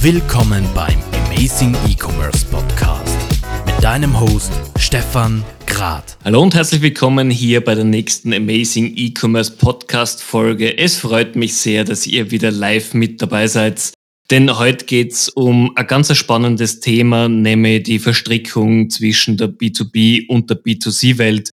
Willkommen beim Amazing E-Commerce Podcast mit deinem Host Stefan Grad. Hallo und herzlich willkommen hier bei der nächsten Amazing E-Commerce Podcast Folge. Es freut mich sehr, dass ihr wieder live mit dabei seid. Denn heute geht's um ein ganz spannendes Thema, nämlich die Verstrickung zwischen der B2B und der B2C-Welt.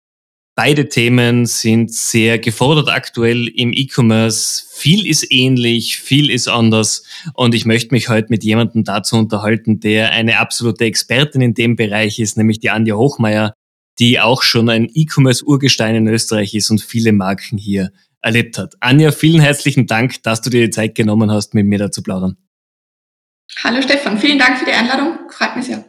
Beide Themen sind sehr gefordert aktuell im E-Commerce. Viel ist ähnlich, viel ist anders. Und ich möchte mich heute mit jemandem dazu unterhalten, der eine absolute Expertin in dem Bereich ist, nämlich die Anja Hochmeier, die auch schon ein E-Commerce-Urgestein in Österreich ist und viele Marken hier erlebt hat. Anja, vielen herzlichen Dank, dass du dir die Zeit genommen hast, mit mir da zu plaudern. Hallo Stefan, vielen Dank für die Einladung. Freut mich sehr.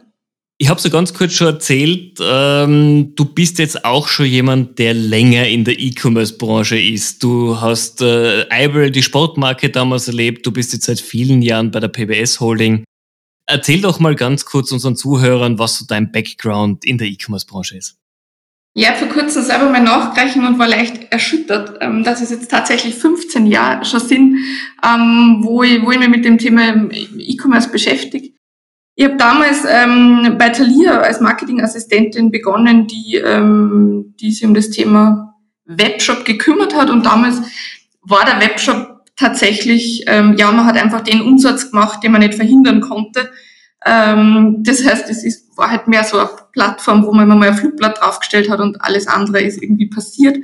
Ich habe so ganz kurz schon erzählt, ähm, du bist jetzt auch schon jemand, der länger in der E-Commerce-Branche ist. Du hast äh, Eibel, die Sportmarke damals erlebt, du bist jetzt seit vielen Jahren bei der PBS Holding. Erzähl doch mal ganz kurz unseren Zuhörern, was so dein Background in der E-Commerce-Branche ist. Ja, vor kurzem selber mal nachgerechnet und war leicht erschüttert, ähm, dass es jetzt tatsächlich 15 Jahre schon sind, ähm, wo ich, wo ich mich mit dem Thema E-Commerce beschäftige. Ich habe damals ähm, bei Thalia als Marketingassistentin begonnen, die, ähm, die sich um das Thema Webshop gekümmert hat. Und damals war der Webshop tatsächlich, ähm, ja, man hat einfach den Umsatz gemacht, den man nicht verhindern konnte. Ähm, das heißt, es ist, war halt mehr so eine Plattform, wo man immer mal ein Flugblatt draufgestellt hat und alles andere ist irgendwie passiert.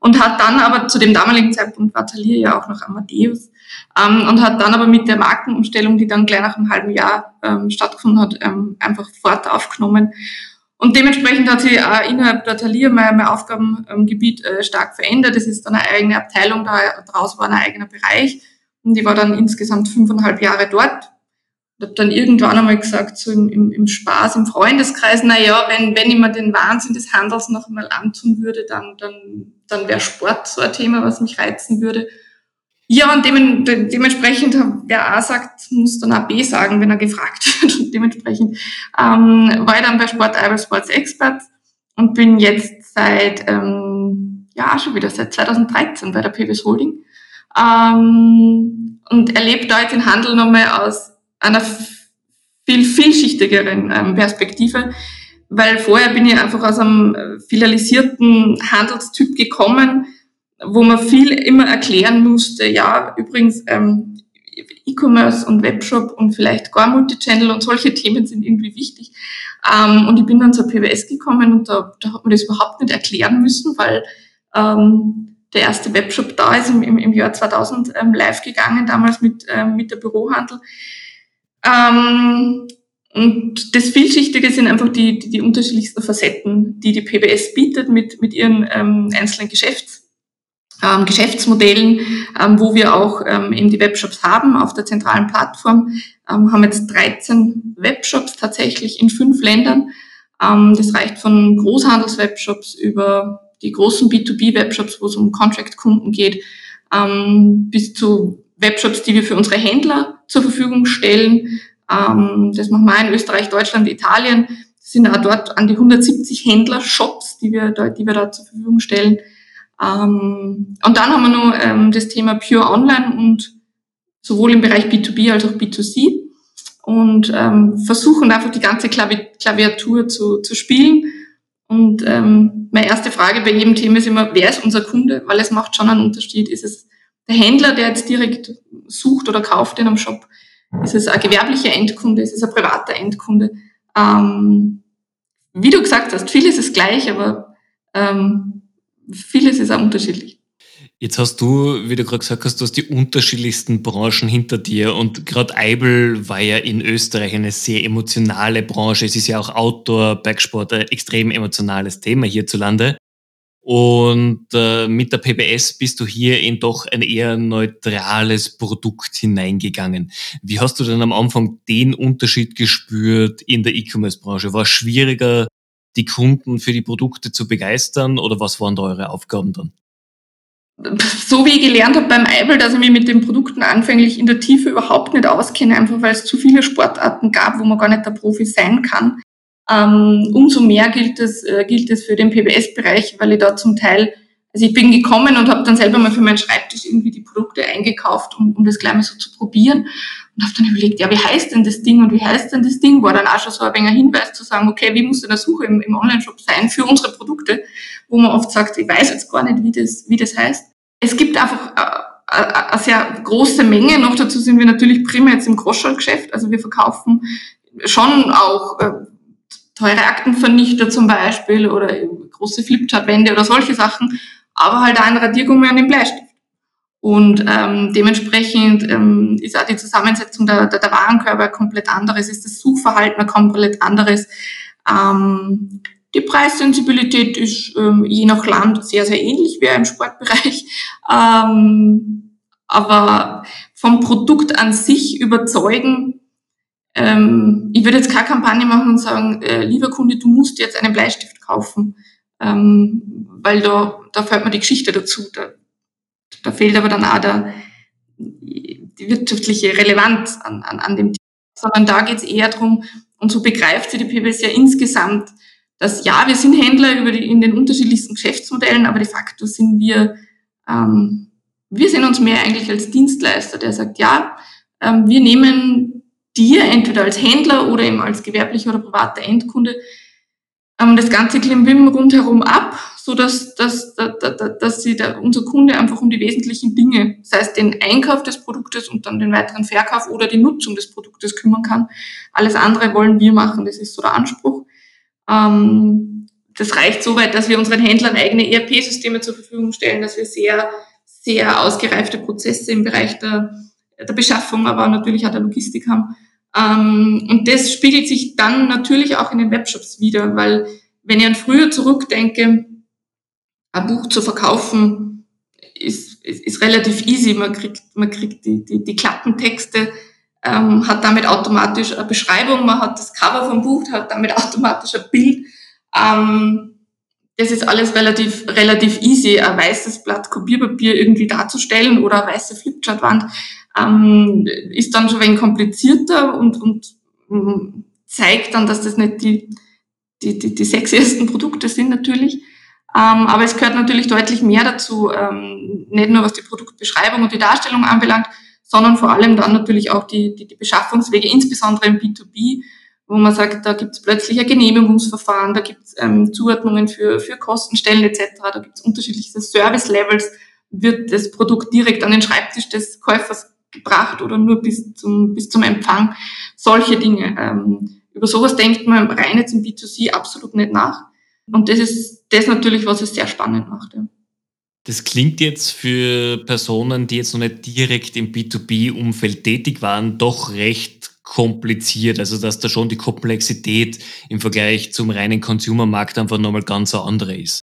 Und hat dann aber zu dem damaligen Zeitpunkt war Thalia ja auch noch Amadeus ähm, und hat dann aber mit der Markenumstellung, die dann gleich nach einem halben Jahr ähm, stattgefunden hat, ähm, einfach fort aufgenommen. Und dementsprechend hat sich auch innerhalb der Thalia mein, mein Aufgabengebiet äh, stark verändert. Es ist dann eine eigene Abteilung, da draus war ein eigener Bereich. Und ich war dann insgesamt fünfeinhalb Jahre dort. Und habe dann irgendwann einmal gesagt, so im, im, im Spaß, im Freundeskreis, na ja, wenn, wenn ich mir den Wahnsinn des Handels noch einmal antun würde, dann, dann, dann wäre Sport so ein Thema, was mich reizen würde. Ja, und dem, dementsprechend, wer A sagt, muss dann auch B sagen, wenn er gefragt wird. Und dementsprechend ähm, war ich dann bei Sport Irish Sports Expert und bin jetzt seit, ähm, ja, schon wieder seit 2013 bei der PWS Holding ähm, und erlebe da jetzt den Handel nochmal aus einer viel vielschichtigeren ähm, Perspektive, weil vorher bin ich einfach aus einem äh, filialisierten Handelstyp gekommen, wo man viel immer erklären musste, ja, übrigens, ähm, E-Commerce und Webshop und vielleicht gar Multichannel und solche Themen sind irgendwie wichtig. Ähm, und ich bin dann zur PWS gekommen und da, da hat man das überhaupt nicht erklären müssen, weil ähm, der erste Webshop da ist im, im, im Jahr 2000 ähm, live gegangen, damals mit, ähm, mit der Bürohandel. Ähm, und das Vielschichtige sind einfach die, die, die unterschiedlichsten Facetten, die die PBS bietet mit, mit ihren ähm, einzelnen Geschäfts ähm, Geschäftsmodellen, ähm, wo wir auch ähm, eben die Webshops haben auf der zentralen Plattform. Ähm, haben jetzt 13 Webshops tatsächlich in fünf Ländern. Ähm, das reicht von Großhandelswebshops über die großen B2B-Webshops, wo es um Contract-Kunden geht, ähm, bis zu Webshops, die wir für unsere Händler zur Verfügung stellen. Ähm, das machen wir in Österreich, Deutschland, Italien. Das sind auch dort an die 170 Händler-Shops, die wir, da, die wir da zur Verfügung stellen. Ähm, und dann haben wir noch ähm, das Thema Pure Online und sowohl im Bereich B2B als auch B2C und ähm, versuchen einfach die ganze Klavi Klaviatur zu, zu spielen. Und ähm, meine erste Frage bei jedem Thema ist immer, wer ist unser Kunde? Weil es macht schon einen Unterschied. Ist es der Händler, der jetzt direkt sucht oder kauft in einem Shop? Ist es ein gewerblicher Endkunde? Ist es ein privater Endkunde? Ähm, wie du gesagt hast, vieles ist gleich, aber ähm, vieles ist auch unterschiedlich. Jetzt hast du, wie du gerade gesagt hast, du hast die unterschiedlichsten Branchen hinter dir und gerade Eibel war ja in Österreich eine sehr emotionale Branche. Es ist ja auch Outdoor, Bergsport ein extrem emotionales Thema hierzulande. Und äh, mit der PBS bist du hier in doch ein eher neutrales Produkt hineingegangen. Wie hast du denn am Anfang den Unterschied gespürt in der E-Commerce-Branche? War es schwieriger, die Kunden für die Produkte zu begeistern oder was waren da eure Aufgaben dann? So wie ich gelernt habe beim Eibel, dass ich mich mit den Produkten anfänglich in der Tiefe überhaupt nicht auskenne, einfach weil es zu viele Sportarten gab, wo man gar nicht der Profi sein kann. Ähm, umso mehr gilt es, äh, gilt es für den PBS-Bereich, weil ich da zum Teil, also ich bin gekommen und habe dann selber mal für meinen Schreibtisch irgendwie die Produkte eingekauft, um, um das gleich mal so zu probieren und habe dann überlegt, ja, wie heißt denn das Ding und wie heißt denn das Ding? War dann auch schon so ein wenig ein Hinweis zu sagen, okay, wie muss denn eine Suche im, im Online-Shop sein für unsere Produkte, wo man oft sagt, ich weiß jetzt gar nicht, wie das, wie das heißt. Es gibt einfach äh, äh, eine sehr große Menge. Noch dazu sind wir natürlich primär jetzt im Groschall-Geschäft. Also wir verkaufen schon auch äh, teure Aktenvernichter zum Beispiel oder große Flipchart-Wände oder solche Sachen, aber halt auch ein Radiergummi an den Bleistift. Und ähm, dementsprechend ähm, ist auch die Zusammensetzung der, der, der Warenkörper komplett anderes, ist das Suchverhalten komplett anderes. Ähm, die Preissensibilität ist ähm, je nach Land sehr, sehr ähnlich wie im Sportbereich. Ähm, aber vom Produkt an sich überzeugen, ähm, ich würde jetzt keine Kampagne machen und sagen, äh, lieber Kunde, du musst jetzt einen Bleistift kaufen, ähm, weil da, da fällt mir die Geschichte dazu. Da, da fehlt aber dann auch der, die wirtschaftliche Relevanz an, an, an dem Thema. Sondern da geht es eher darum, und so begreift sie die PBS ja insgesamt, dass ja, wir sind Händler über die, in den unterschiedlichsten Geschäftsmodellen, aber de facto sind wir, ähm, wir sehen uns mehr eigentlich als Dienstleister, der sagt, ja, ähm, wir nehmen dir entweder als Händler oder eben als gewerblicher oder privater Endkunde das ganze Klimbim rundherum ab, so dass, dass, dass, dass sie da, unser Kunde einfach um die wesentlichen Dinge, sei es den Einkauf des Produktes und dann den weiteren Verkauf oder die Nutzung des Produktes kümmern kann. Alles andere wollen wir machen, das ist so der Anspruch. Ähm, das reicht so weit, dass wir unseren Händlern eigene ERP-Systeme zur Verfügung stellen, dass wir sehr, sehr ausgereifte Prozesse im Bereich der, der Beschaffung, aber natürlich auch der Logistik haben. Ähm, und das spiegelt sich dann natürlich auch in den Webshops wieder, weil wenn ich an früher zurückdenke, ein Buch zu verkaufen ist, ist, ist relativ easy. Man kriegt, man kriegt die, die, die Klappentexte ähm, hat damit automatisch eine Beschreibung, man hat das Cover vom Buch, hat damit automatisch ein Bild. Ähm, das ist alles relativ, relativ easy, ein weißes Blatt Kopierpapier irgendwie darzustellen oder eine weiße Flipchartwand ähm, ist dann schon ein wenig komplizierter und, und ähm, zeigt dann, dass das nicht die, die, die, die sexiesten Produkte sind natürlich. Ähm, aber es gehört natürlich deutlich mehr dazu, ähm, nicht nur was die Produktbeschreibung und die Darstellung anbelangt, sondern vor allem dann natürlich auch die, die, die Beschaffungswege, insbesondere im B2B, wo man sagt, da gibt es plötzlich ein Genehmigungsverfahren, da gibt es ähm, Zuordnungen für, für Kostenstellen etc., da gibt es unterschiedliche Service-Levels, wird das Produkt direkt an den Schreibtisch des Käufers gebracht oder nur bis zum, bis zum Empfang, solche Dinge. Ähm, über sowas denkt man rein jetzt im B2C absolut nicht nach. Und das ist das natürlich, was es sehr spannend macht. Ja. Das klingt jetzt für Personen, die jetzt noch nicht direkt im B2B-Umfeld tätig waren, doch recht kompliziert. Also dass da schon die Komplexität im Vergleich zum reinen Consumermarkt einfach nochmal ganz andere ist.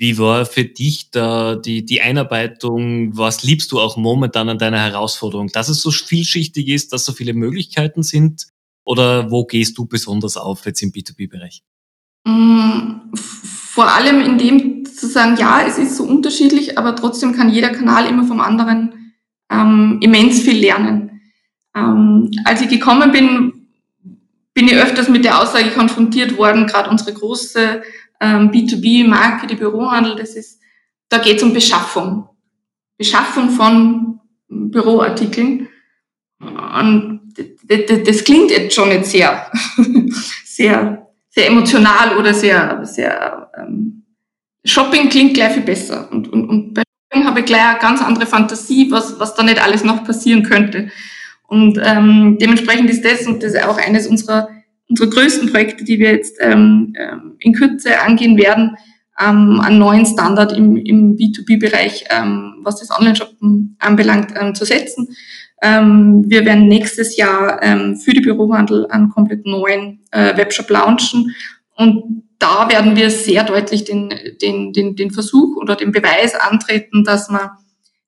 Wie war für dich da die, die Einarbeitung? Was liebst du auch momentan an deiner Herausforderung? Dass es so vielschichtig ist, dass so viele Möglichkeiten sind? Oder wo gehst du besonders auf jetzt im B2B-Bereich? Mm, vor allem in dem zu sagen, ja, es ist so unterschiedlich, aber trotzdem kann jeder Kanal immer vom anderen ähm, immens viel lernen. Ähm, als ich gekommen bin, bin ich öfters mit der Aussage konfrontiert worden, gerade unsere große ähm, B2B-Marke, die Bürohandel, das ist, da geht es um Beschaffung. Beschaffung von Büroartikeln. Und das, klingt jetzt schon nicht sehr, sehr sehr emotional oder sehr, sehr ähm, Shopping klingt gleich viel besser. Und, und, und bei Shopping habe ich gleich eine ganz andere Fantasie, was, was da nicht alles noch passieren könnte. Und ähm, dementsprechend ist das, und das ist auch eines unserer, unserer größten Projekte, die wir jetzt ähm, ähm in Kürze angehen werden, ähm, einen neuen Standard im, im B2B-Bereich, ähm, was das Online-Shoppen anbelangt, ähm, zu setzen. Ähm, wir werden nächstes Jahr ähm, für die Bürohandel einen komplett neuen äh, Webshop launchen und da werden wir sehr deutlich den, den, den, den Versuch oder den Beweis antreten, dass man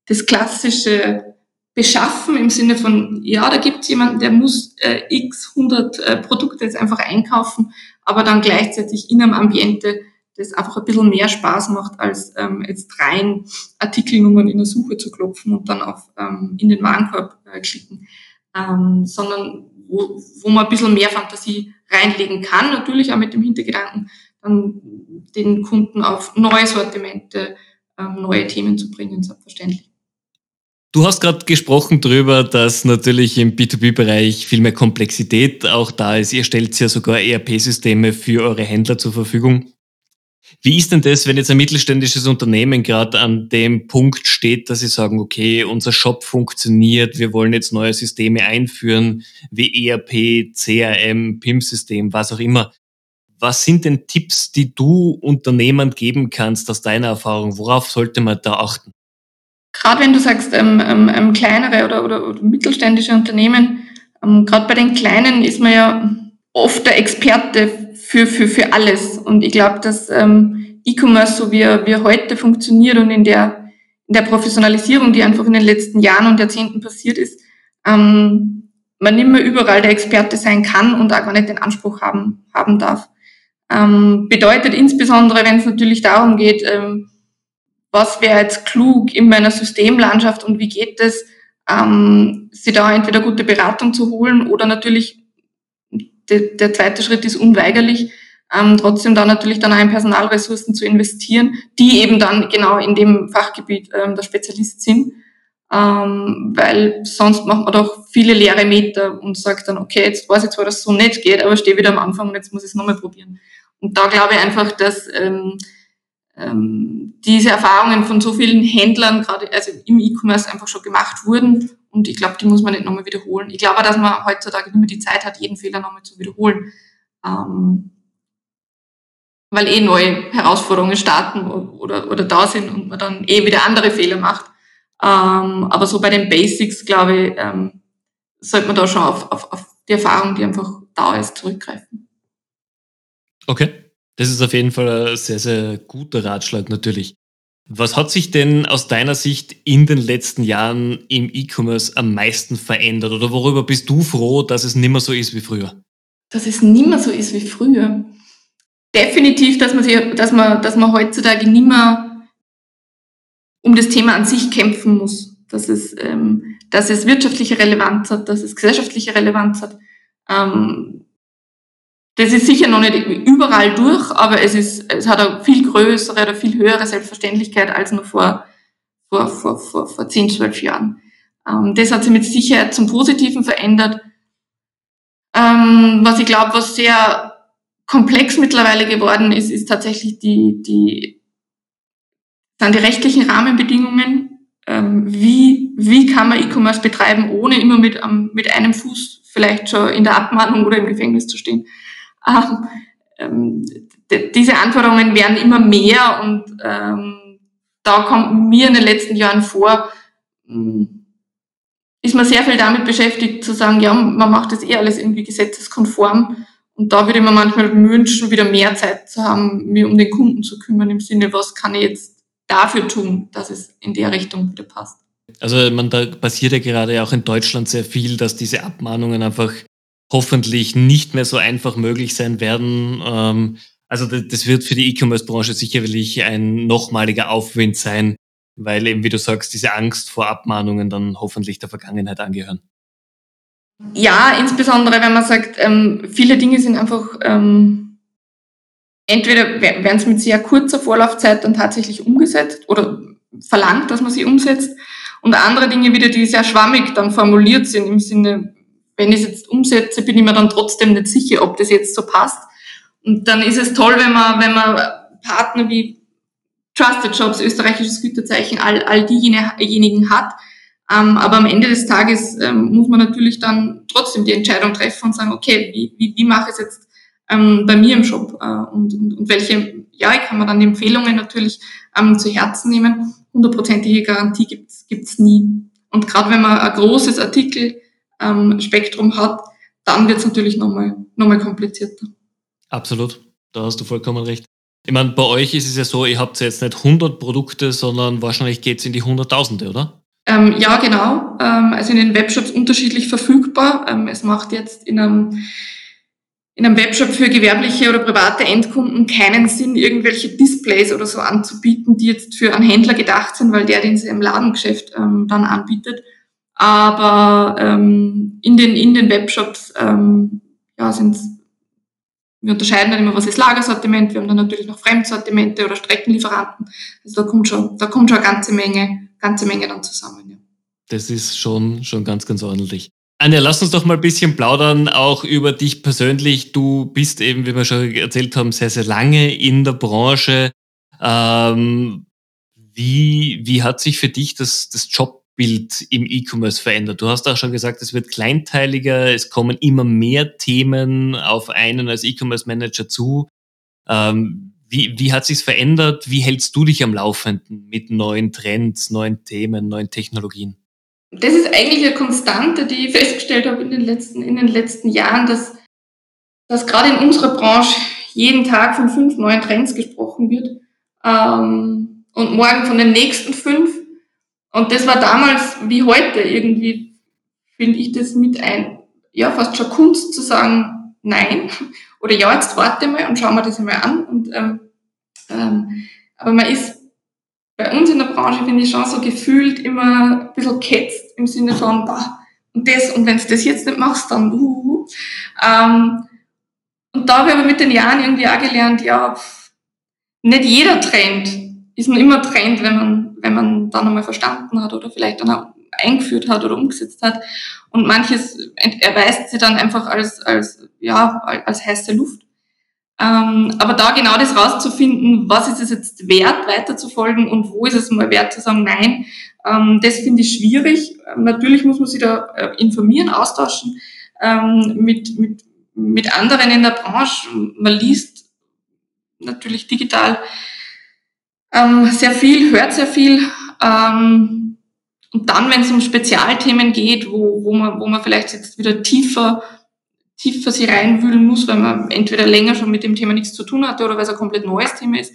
das klassische Beschaffen im Sinne von, ja, da gibt es jemanden, der muss äh, x 100 äh, Produkte jetzt einfach einkaufen, aber dann gleichzeitig in einem Ambiente das einfach ein bisschen mehr Spaß macht, als ähm, jetzt rein Artikelnummern in der Suche zu klopfen und dann auf ähm, in den Warenkorb äh, klicken, ähm, sondern wo, wo man ein bisschen mehr Fantasie reinlegen kann, natürlich auch mit dem Hintergedanken, dann den Kunden auf neue Sortimente, ähm, neue Themen zu bringen, selbstverständlich. Du hast gerade gesprochen darüber, dass natürlich im B2B-Bereich viel mehr Komplexität auch da ist. Ihr stellt ja sogar ERP-Systeme für eure Händler zur Verfügung. Wie ist denn das, wenn jetzt ein mittelständisches Unternehmen gerade an dem Punkt steht, dass sie sagen, okay, unser Shop funktioniert, wir wollen jetzt neue Systeme einführen, wie ERP, CRM, PIM-System, was auch immer. Was sind denn Tipps, die du Unternehmern geben kannst aus deiner Erfahrung? Worauf sollte man da achten? Gerade wenn du sagst, ähm, ähm, ähm, kleinere oder, oder, oder mittelständische Unternehmen, ähm, gerade bei den kleinen ist man ja oft der Experte für, für, für alles. Und ich glaube, dass ähm, E-Commerce, so wie er, wie er heute funktioniert und in der, in der Professionalisierung, die einfach in den letzten Jahren und Jahrzehnten passiert ist, ähm, man nicht mehr überall der Experte sein kann und auch gar nicht den Anspruch haben, haben darf. Ähm, bedeutet insbesondere, wenn es natürlich darum geht, ähm, was wäre jetzt klug in meiner Systemlandschaft und wie geht es, ähm, sie da entweder gute Beratung zu holen oder natürlich de, der zweite Schritt ist unweigerlich, ähm, trotzdem da natürlich dann auch in Personalressourcen zu investieren, die eben dann genau in dem Fachgebiet ähm, der Spezialist sind. Ähm, weil sonst macht man doch viele leere Meter und sagt dann, okay, jetzt weiß ich zwar, dass es so nicht geht, aber stehe wieder am Anfang und jetzt muss ich es nochmal probieren. Und da glaube ich einfach, dass ähm, ähm, diese Erfahrungen von so vielen Händlern, gerade also im E-Commerce, einfach schon gemacht wurden. Und ich glaube, die muss man nicht nochmal wiederholen. Ich glaube, dass man heutzutage nicht mehr die Zeit hat, jeden Fehler nochmal zu wiederholen. Ähm, weil eh neue Herausforderungen starten oder, oder da sind und man dann eh wieder andere Fehler macht. Ähm, aber so bei den Basics, glaube ich, ähm, sollte man da schon auf, auf, auf die Erfahrung, die einfach da ist, zurückgreifen. Okay. Das ist auf jeden Fall ein sehr, sehr guter Ratschlag natürlich. Was hat sich denn aus deiner Sicht in den letzten Jahren im E-Commerce am meisten verändert? Oder worüber bist du froh, dass es nicht mehr so ist wie früher? Dass es nicht mehr so ist wie früher. Definitiv, dass man, sich, dass man, dass man heutzutage nicht mehr um das Thema an sich kämpfen muss. Dass es, ähm, dass es wirtschaftliche Relevanz hat, dass es gesellschaftliche Relevanz hat. Ähm, das ist sicher noch nicht überall durch, aber es, ist, es hat eine viel größere oder viel höhere Selbstverständlichkeit als noch vor, vor, vor, vor, vor 10, 12 Jahren. Ähm, das hat sich mit Sicherheit zum Positiven verändert. Ähm, was ich glaube, was sehr komplex mittlerweile geworden ist, ist tatsächlich die, die, dann die rechtlichen Rahmenbedingungen. Ähm, wie, wie kann man E-Commerce betreiben, ohne immer mit, mit einem Fuß vielleicht schon in der Abmahnung oder im Gefängnis zu stehen? Ähm, ähm diese Anforderungen werden immer mehr und ähm, da kommt mir in den letzten Jahren vor, hm, ist man sehr viel damit beschäftigt zu sagen, ja, man macht das eh alles irgendwie gesetzeskonform. Und da würde mir manchmal wünschen, wieder mehr Zeit zu haben, mir um den Kunden zu kümmern, im Sinne, was kann ich jetzt dafür tun, dass es in der Richtung wieder passt. Also man, da passiert ja gerade auch in Deutschland sehr viel, dass diese Abmahnungen einfach hoffentlich nicht mehr so einfach möglich sein werden. Ähm, also das wird für die E-Commerce-Branche sicherlich ein nochmaliger Aufwind sein, weil eben, wie du sagst, diese Angst vor Abmahnungen dann hoffentlich der Vergangenheit angehören. Ja, insbesondere wenn man sagt, ähm, viele Dinge sind einfach, ähm, entweder werden es mit sehr kurzer Vorlaufzeit dann tatsächlich umgesetzt oder verlangt, dass man sie umsetzt, und andere Dinge wieder, die sehr schwammig dann formuliert sind im Sinne, wenn ich es jetzt umsetze, bin ich mir dann trotzdem nicht sicher, ob das jetzt so passt. Und dann ist es toll, wenn man, wenn man Partner wie Trusted Jobs, österreichisches Güterzeichen, all, all diejenigen hat. Ähm, aber am Ende des Tages ähm, muss man natürlich dann trotzdem die Entscheidung treffen und sagen, okay, wie, wie, wie mache ich es jetzt ähm, bei mir im Shop? Äh, und, und, und welche, ja, ich kann mir dann die Empfehlungen natürlich ähm, zu Herzen nehmen. Hundertprozentige Garantie gibt's gibt's nie. Und gerade wenn man ein großes Artikel ähm, Spektrum hat, dann wird es natürlich nochmal noch mal komplizierter. Absolut, da hast du vollkommen recht. Ich meine, bei euch ist es ja so, ihr habt ja jetzt nicht 100 Produkte, sondern wahrscheinlich geht es in die Hunderttausende, oder? Ähm, ja, genau. Ähm, also in den Webshops unterschiedlich verfügbar. Ähm, es macht jetzt in einem, in einem Webshop für gewerbliche oder private Endkunden keinen Sinn, irgendwelche Displays oder so anzubieten, die jetzt für einen Händler gedacht sind, weil der den sie im Ladengeschäft ähm, dann anbietet. Aber ähm, in, den, in den Webshops ähm, ja, sind wir unterscheiden dann immer, was ist Lagersortiment, wir haben dann natürlich noch Fremdsortimente oder Streckenlieferanten. Also da kommt schon, da kommt schon eine ganze Menge, ganze Menge dann zusammen. Ja. Das ist schon, schon ganz, ganz ordentlich. Anja, lass uns doch mal ein bisschen plaudern, auch über dich persönlich. Du bist eben, wie wir schon erzählt haben, sehr, sehr lange in der Branche. Ähm, wie, wie hat sich für dich das, das Jobbild im E-Commerce verändert? Du hast auch schon gesagt, es wird kleinteiliger, es kommen immer mehr Themen auf einen als E-Commerce-Manager zu. Ähm, wie, wie hat sich's verändert? Wie hältst du dich am Laufenden mit neuen Trends, neuen Themen, neuen Technologien? Das ist eigentlich eine Konstante, die ich festgestellt habe in den letzten, in den letzten Jahren, dass, dass gerade in unserer Branche jeden Tag von fünf neuen Trends gesprochen wird ähm, und morgen von den nächsten fünf. Und das war damals wie heute irgendwie, finde ich das mit ein, ja, fast schon Kunst zu sagen, nein. Oder ja, jetzt warte mal und schauen wir das einmal an. Und, ähm, ähm, aber man ist bei uns in der Branche, finde ich, schon so gefühlt immer ein bisschen ketzt im Sinne von, bah, und das, und wenn du das jetzt nicht machst, dann, uh, uh. Ähm, und da habe ich aber mit den Jahren irgendwie auch gelernt, ja, nicht jeder Trend ist nur immer Trend, wenn man, wenn man dann einmal verstanden hat oder vielleicht dann auch eingeführt hat oder umgesetzt hat. Und manches erweist sich dann einfach als, als, ja, als heiße Luft. Ähm, aber da genau das rauszufinden, was ist es jetzt wert, weiterzufolgen und wo ist es mal wert zu sagen, nein, ähm, das finde ich schwierig. Natürlich muss man sich da äh, informieren, austauschen ähm, mit, mit, mit anderen in der Branche. Man liest natürlich digital ähm, sehr viel, hört sehr viel. Ähm, und dann, wenn es um Spezialthemen geht, wo, wo, man, wo man vielleicht jetzt wieder tiefer tiefer sie reinwühlen muss, weil man entweder länger schon mit dem Thema nichts zu tun hatte oder weil es ein komplett neues Thema ist,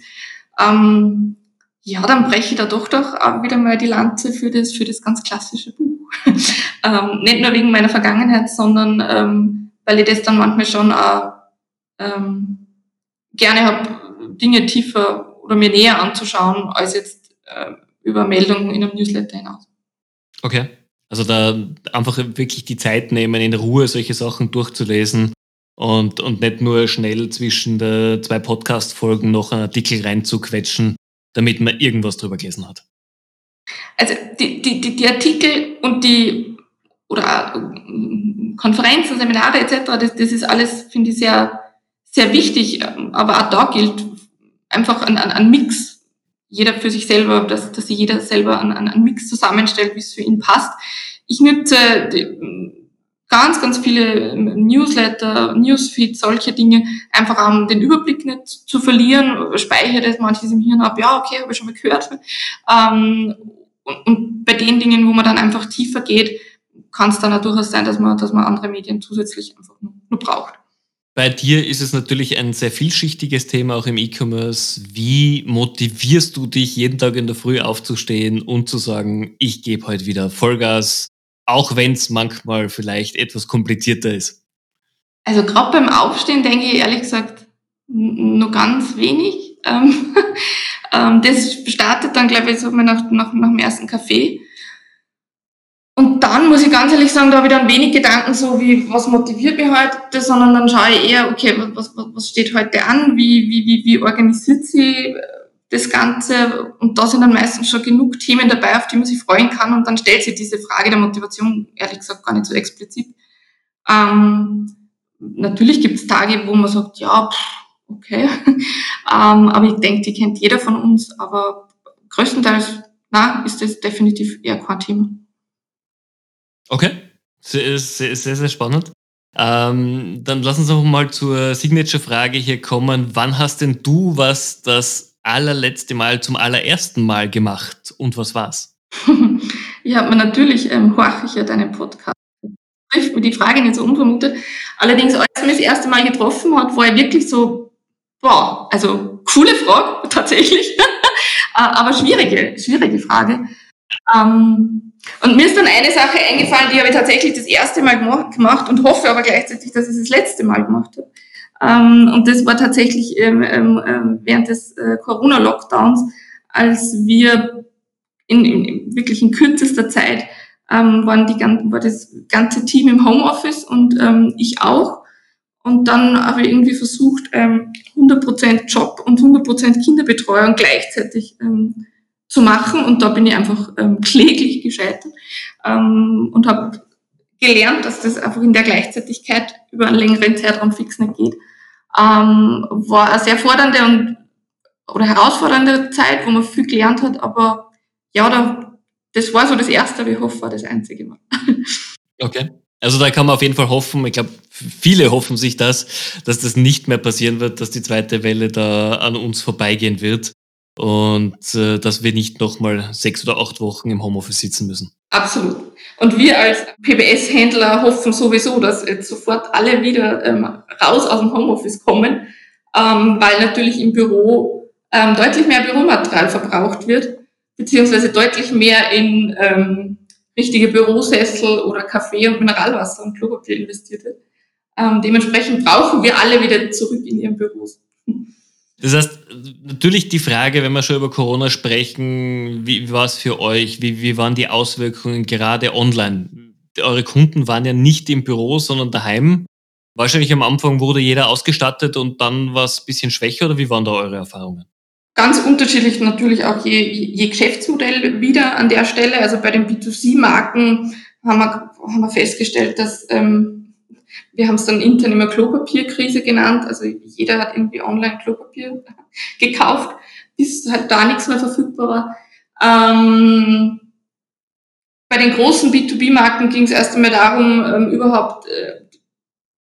ähm, ja, dann breche ich da doch doch auch wieder mal die Lanze für das, für das ganz klassische Buch. ähm, nicht nur wegen meiner Vergangenheit, sondern ähm, weil ich das dann manchmal schon auch ähm, gerne habe, Dinge tiefer oder mir näher anzuschauen, als jetzt äh, über Meldungen in einem Newsletter hinaus. Okay. Also da einfach wirklich die Zeit nehmen, in Ruhe solche Sachen durchzulesen und, und nicht nur schnell zwischen der zwei Podcast-Folgen noch einen Artikel reinzuquetschen, damit man irgendwas drüber gelesen hat. Also die, die, die, die Artikel und die oder äh, Konferenzen, Seminare etc., das, das ist alles, finde ich, sehr, sehr wichtig. Aber auch da gilt einfach ein, ein, ein Mix jeder für sich selber, dass, dass sich jeder selber einen, einen Mix zusammenstellt, wie es für ihn passt. Ich nutze ganz, ganz viele Newsletter, Newsfeed, solche Dinge, einfach um den Überblick nicht zu verlieren, speichere das manches im Hirn ab, ja, okay, habe ich schon mal gehört. Ähm, und, und bei den Dingen, wo man dann einfach tiefer geht, kann es dann auch durchaus sein, dass man, dass man andere Medien zusätzlich einfach nur, nur braucht. Bei dir ist es natürlich ein sehr vielschichtiges Thema auch im E-Commerce. Wie motivierst du dich, jeden Tag in der Früh aufzustehen und zu sagen, ich gebe heute wieder Vollgas, auch wenn es manchmal vielleicht etwas komplizierter ist? Also gerade beim Aufstehen denke ich ehrlich gesagt nur ganz wenig. Ähm, ähm, das startet dann, glaube ich, so nach, nach, nach dem ersten Kaffee. Und dann muss ich ganz ehrlich sagen, da habe ich dann wenig Gedanken so wie, was motiviert mich heute, sondern dann schaue ich eher, okay, was, was, was steht heute an, wie, wie, wie, wie organisiert sie äh, das Ganze und da sind dann meistens schon genug Themen dabei, auf die man sich freuen kann und dann stellt sich diese Frage der Motivation ehrlich gesagt gar nicht so explizit. Ähm, natürlich gibt es Tage, wo man sagt, ja, pff, okay, ähm, aber ich denke, die kennt jeder von uns, aber größtenteils, na, ist das definitiv eher kein Thema. Okay, sehr, sehr, sehr, spannend. Ähm, dann lass uns noch mal zur Signature-Frage hier kommen. Wann hast denn du was das allerletzte Mal zum allerersten Mal gemacht und was war's? ja, natürlich ähm, horche ich ja deinen Podcast. Trifft mir die Frage nicht so unvermutet. Allerdings, als mich das erste Mal getroffen hat, war er wirklich so, boah, also coole Frage, tatsächlich. Äh, aber schwierige, schwierige Frage. Ähm, und mir ist dann eine Sache eingefallen, die habe ich tatsächlich das erste Mal gemacht und hoffe aber gleichzeitig, dass ich es das letzte Mal gemacht habe. Ähm, und das war tatsächlich ähm, ähm, ähm während des äh, Corona-Lockdowns, als wir in, in, wirklich in kürzester Zeit ähm, waren die, war das ganze Team im Homeoffice und ähm, ich auch. Und dann habe ich irgendwie versucht, ähm, 100% Job und 100% Kinderbetreuung gleichzeitig ähm, zu machen und da bin ich einfach ähm, kläglich gescheitert. ähm, und habe gelernt, dass das einfach in der Gleichzeitigkeit über einen längeren Zeitraum fix nicht geht. Ähm, war eine sehr fordernde und oder herausfordernde Zeit, wo man viel gelernt hat, aber ja, da, das war so das Erste, aber ich hoffe, war das Einzige Mal. Okay. Also da kann man auf jeden Fall hoffen, ich glaube, viele hoffen sich das, dass das nicht mehr passieren wird, dass die zweite Welle da an uns vorbeigehen wird und äh, dass wir nicht nochmal sechs oder acht Wochen im Homeoffice sitzen müssen. Absolut. Und wir als PBS-Händler hoffen sowieso, dass jetzt sofort alle wieder ähm, raus aus dem Homeoffice kommen, ähm, weil natürlich im Büro ähm, deutlich mehr Büromaterial verbraucht wird, beziehungsweise deutlich mehr in ähm, richtige Bürosessel oder Kaffee und Mineralwasser und Klopapier investiert wird. Ähm, dementsprechend brauchen wir alle wieder zurück in ihren Büros. Das heißt, natürlich die Frage, wenn wir schon über Corona sprechen, wie war es für euch? Wie, wie waren die Auswirkungen gerade online? Eure Kunden waren ja nicht im Büro, sondern daheim. Wahrscheinlich am Anfang wurde jeder ausgestattet und dann war es ein bisschen schwächer oder wie waren da eure Erfahrungen? Ganz unterschiedlich natürlich auch je, je Geschäftsmodell wieder an der Stelle. Also bei den B2C-Marken haben wir, haben wir festgestellt, dass ähm, wir haben es dann intern immer Klopapierkrise genannt. Also jeder hat irgendwie online Klopapier gekauft, bis halt da nichts mehr verfügbar war. Ähm, bei den großen B2B-Marken ging es erst einmal darum, ähm, überhaupt äh,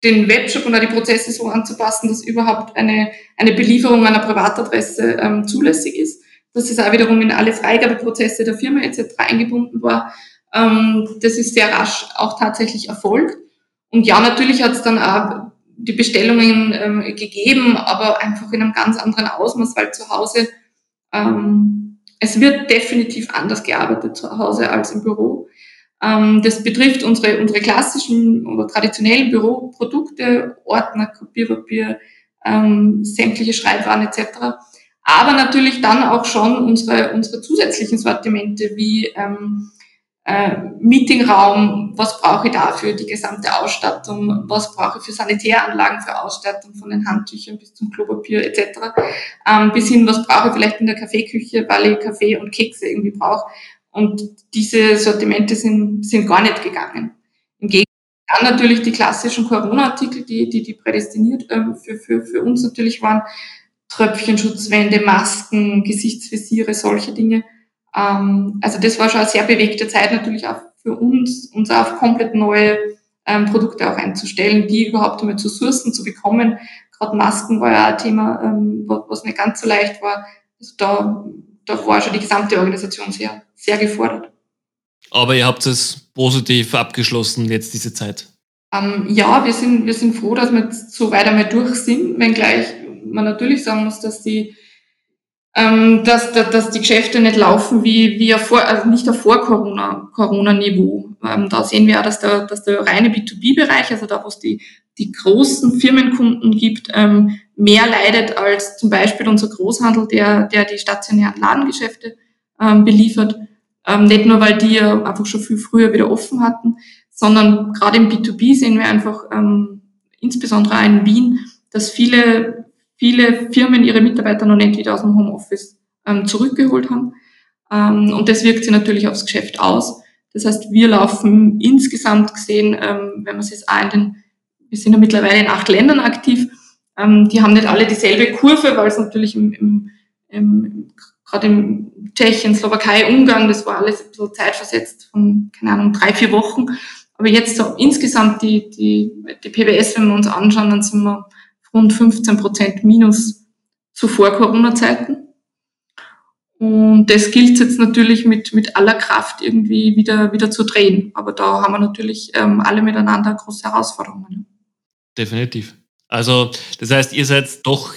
den Webshop und auch die Prozesse so anzupassen, dass überhaupt eine, eine Belieferung einer Privatadresse ähm, zulässig ist. Dass es auch wiederum in alle Freigabeprozesse der Firma etc. eingebunden war. Ähm, das ist sehr rasch auch tatsächlich erfolgt. Und ja, natürlich hat es dann auch die Bestellungen ähm, gegeben, aber einfach in einem ganz anderen Ausmaß, weil zu Hause, ähm, es wird definitiv anders gearbeitet zu Hause als im Büro. Ähm, das betrifft unsere, unsere klassischen oder traditionellen Büroprodukte, Ordner, Kopierpapier, ähm, sämtliche Schreibwaren etc. Aber natürlich dann auch schon unsere, unsere zusätzlichen Sortimente wie ähm, äh, Meetingraum, was brauche ich dafür, die gesamte Ausstattung, was brauche ich für Sanitäranlagen, für Ausstattung von den Handtüchern bis zum Klopapier etc. Ähm, bis hin, was brauche ich vielleicht in der Kaffeeküche, weil ich Kaffee und Kekse irgendwie brauche. Und diese Sortimente sind, sind gar nicht gegangen. Im Gegenteil, dann natürlich die klassischen Corona-Artikel, die, die, die prädestiniert ähm, für, für, für uns natürlich waren. Tröpfchenschutzwände, Masken, Gesichtsvisiere, solche Dinge. Ähm, also das war schon eine sehr bewegte Zeit natürlich auch für uns, uns auf komplett neue ähm, Produkte auch einzustellen, die überhaupt einmal zu sourcen, zu bekommen. Gerade Masken war ja ein Thema, ähm, was nicht ganz so leicht war. Also da da war schon die gesamte Organisation sehr, sehr gefordert. Aber ihr habt es positiv abgeschlossen jetzt diese Zeit. Ähm, ja, wir sind, wir sind froh, dass wir jetzt so weit einmal durch sind, wenngleich man natürlich sagen muss, dass die, ähm, dass, dass, dass die Geschäfte nicht laufen wie, wie vor, also nicht auf vor Corona. Ähm, da sehen wir ja, dass der, dass der reine B2B-Bereich, also da, wo es die, die großen Firmenkunden gibt, ähm, mehr leidet als zum Beispiel unser Großhandel, der, der die stationären Ladengeschäfte ähm, beliefert. Ähm, nicht nur, weil die ja einfach schon viel früher wieder offen hatten, sondern gerade im B2B sehen wir einfach, ähm, insbesondere auch in Wien, dass viele, viele Firmen ihre Mitarbeiter noch nicht wieder aus dem Homeoffice ähm, zurückgeholt haben. Ähm, und das wirkt sich natürlich aufs Geschäft aus. Das heißt, wir laufen insgesamt gesehen, ähm, wenn man es jetzt auch in den, wir sind ja mittlerweile in acht Ländern aktiv, ähm, die haben nicht alle dieselbe Kurve, weil es natürlich im, im, im gerade im Tschechien, Slowakei, Ungarn, das war alles ein bisschen zeitversetzt von, keine Ahnung, drei, vier Wochen. Aber jetzt so insgesamt die, die, die PBS, wenn wir uns anschauen, dann sind wir rund 15 Prozent minus zu Vor-Corona-Zeiten. Und das gilt jetzt natürlich mit, mit aller Kraft irgendwie wieder, wieder zu drehen. Aber da haben wir natürlich ähm, alle miteinander große Herausforderungen. Definitiv. Also, das heißt, ihr seid doch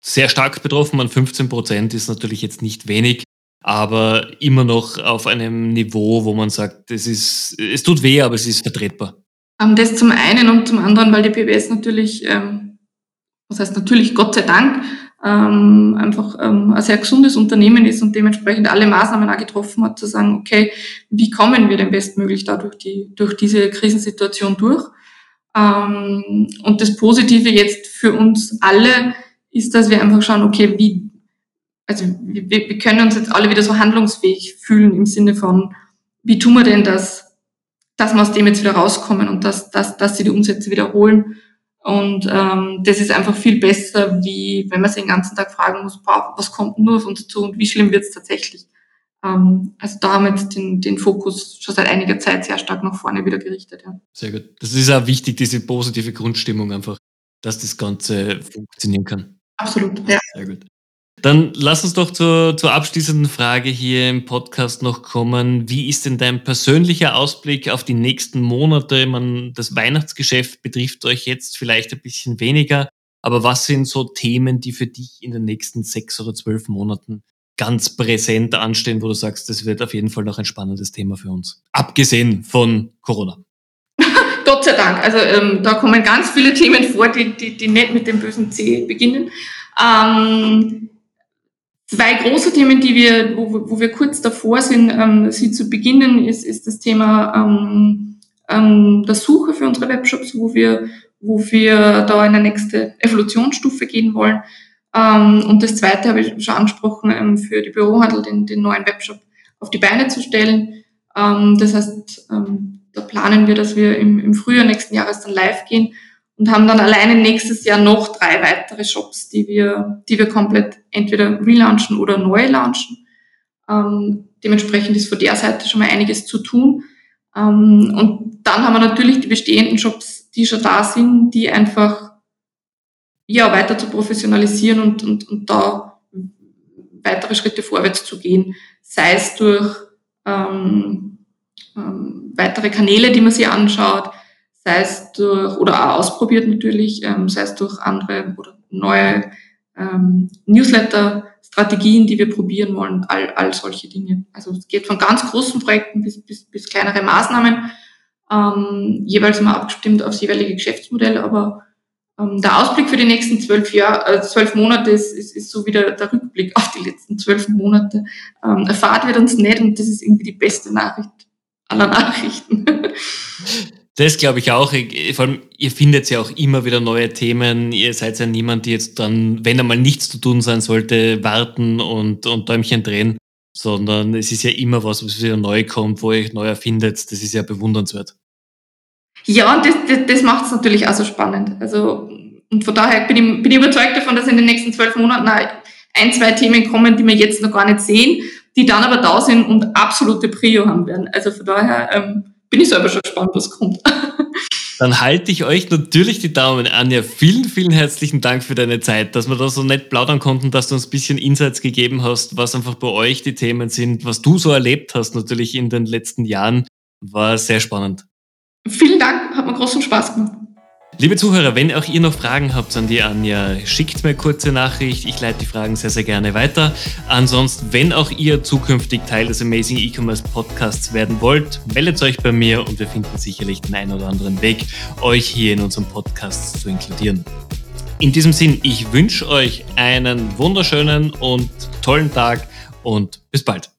sehr stark betroffen. Man 15 Prozent ist natürlich jetzt nicht wenig, aber immer noch auf einem Niveau, wo man sagt, es ist, es tut weh, aber es ist vertretbar. Ähm, das zum einen und zum anderen, weil die PBS natürlich, ähm, was heißt natürlich, Gott sei Dank, ähm, einfach ähm, ein sehr gesundes Unternehmen ist und dementsprechend alle Maßnahmen auch getroffen hat, zu sagen, okay, wie kommen wir denn bestmöglich da durch, die, durch diese Krisensituation durch? Ähm, und das Positive jetzt für uns alle ist, dass wir einfach schauen, okay, wie, also wir, wir können uns jetzt alle wieder so handlungsfähig fühlen im Sinne von, wie tun wir denn das dass wir aus dem jetzt wieder rauskommen und dass, dass, dass sie die Umsätze wiederholen. Und ähm, das ist einfach viel besser, wie wenn man sich den ganzen Tag fragen muss, boah, was kommt nur auf uns zu und wie schlimm wird es tatsächlich. Ähm, also da haben wir jetzt den, den Fokus schon seit einiger Zeit sehr stark nach vorne wieder gerichtet. Ja. Sehr gut. Das ist auch wichtig, diese positive Grundstimmung einfach, dass das Ganze funktionieren kann. Absolut, ja. Sehr gut. Dann lass uns doch zur, zur abschließenden Frage hier im Podcast noch kommen. Wie ist denn dein persönlicher Ausblick auf die nächsten Monate? Man, das Weihnachtsgeschäft betrifft euch jetzt vielleicht ein bisschen weniger, aber was sind so Themen, die für dich in den nächsten sechs oder zwölf Monaten ganz präsent anstehen, wo du sagst, das wird auf jeden Fall noch ein spannendes Thema für uns? Abgesehen von Corona. Gott sei Dank. Also ähm, da kommen ganz viele Themen vor, die, die, die nicht mit dem bösen C beginnen. Ähm, Zwei große Themen, die wir, wo, wo wir kurz davor sind, ähm, sie zu beginnen, ist, ist das Thema ähm, ähm, der Suche für unsere Webshops, wo wir, wo wir da in eine nächste Evolutionsstufe gehen wollen. Ähm, und das zweite habe ich schon angesprochen, ähm, für die Bürohandel den, den neuen Webshop auf die Beine zu stellen. Ähm, das heißt, ähm, da planen wir, dass wir im, im Frühjahr nächsten Jahres dann live gehen und haben dann alleine nächstes Jahr noch drei weitere Shops, die wir, die wir komplett entweder relaunchen oder neu launchen. Ähm, dementsprechend ist von der Seite schon mal einiges zu tun. Ähm, und dann haben wir natürlich die bestehenden Shops, die schon da sind, die einfach ja weiter zu professionalisieren und, und, und da weitere Schritte vorwärts zu gehen, sei es durch ähm, ähm, weitere Kanäle, die man sich anschaut, sei es durch, oder auch ausprobiert natürlich, ähm, sei es durch andere oder neue ähm, Newsletter-Strategien, die wir probieren wollen, all, all solche Dinge. Also es geht von ganz großen Projekten bis, bis, bis kleinere Maßnahmen, ähm, jeweils immer abgestimmt aufs jeweilige Geschäftsmodell, aber ähm, der Ausblick für die nächsten zwölf Jahre, äh, zwölf Monate ist, ist, ist so wieder der Rückblick auf die letzten zwölf Monate. Ähm, erfahrt wird uns nicht und das ist irgendwie die beste Nachricht aller Nachrichten. Das glaube ich auch. Vor allem, ihr findet ja auch immer wieder neue Themen. Ihr seid ja niemand, die jetzt dann, wenn einmal nichts zu tun sein sollte, warten und, und Däumchen drehen, sondern es ist ja immer was, was wieder neu kommt, wo ihr euch neu erfindet. Das ist ja bewundernswert. Ja, und das, das, das macht es natürlich auch so spannend. Also, und von daher bin ich, bin ich überzeugt davon, dass in den nächsten zwölf Monaten ein, zwei Themen kommen, die wir jetzt noch gar nicht sehen, die dann aber da sind und absolute Prio haben werden. Also von daher, ähm, bin ich selber schon gespannt, was kommt. Dann halte ich euch natürlich die Daumen, Anja. Vielen, vielen herzlichen Dank für deine Zeit, dass wir da so nett plaudern konnten, dass du uns ein bisschen Insights gegeben hast, was einfach bei euch die Themen sind, was du so erlebt hast natürlich in den letzten Jahren. War sehr spannend. Vielen Dank, hat mir großen Spaß gemacht. Liebe Zuhörer, wenn auch ihr noch Fragen habt an die Anja, schickt mir kurze Nachricht. Ich leite die Fragen sehr, sehr gerne weiter. Ansonsten, wenn auch ihr zukünftig Teil des Amazing E-Commerce Podcasts werden wollt, meldet euch bei mir und wir finden sicherlich den einen oder anderen Weg, euch hier in unserem Podcast zu inkludieren. In diesem Sinn, ich wünsche euch einen wunderschönen und tollen Tag und bis bald.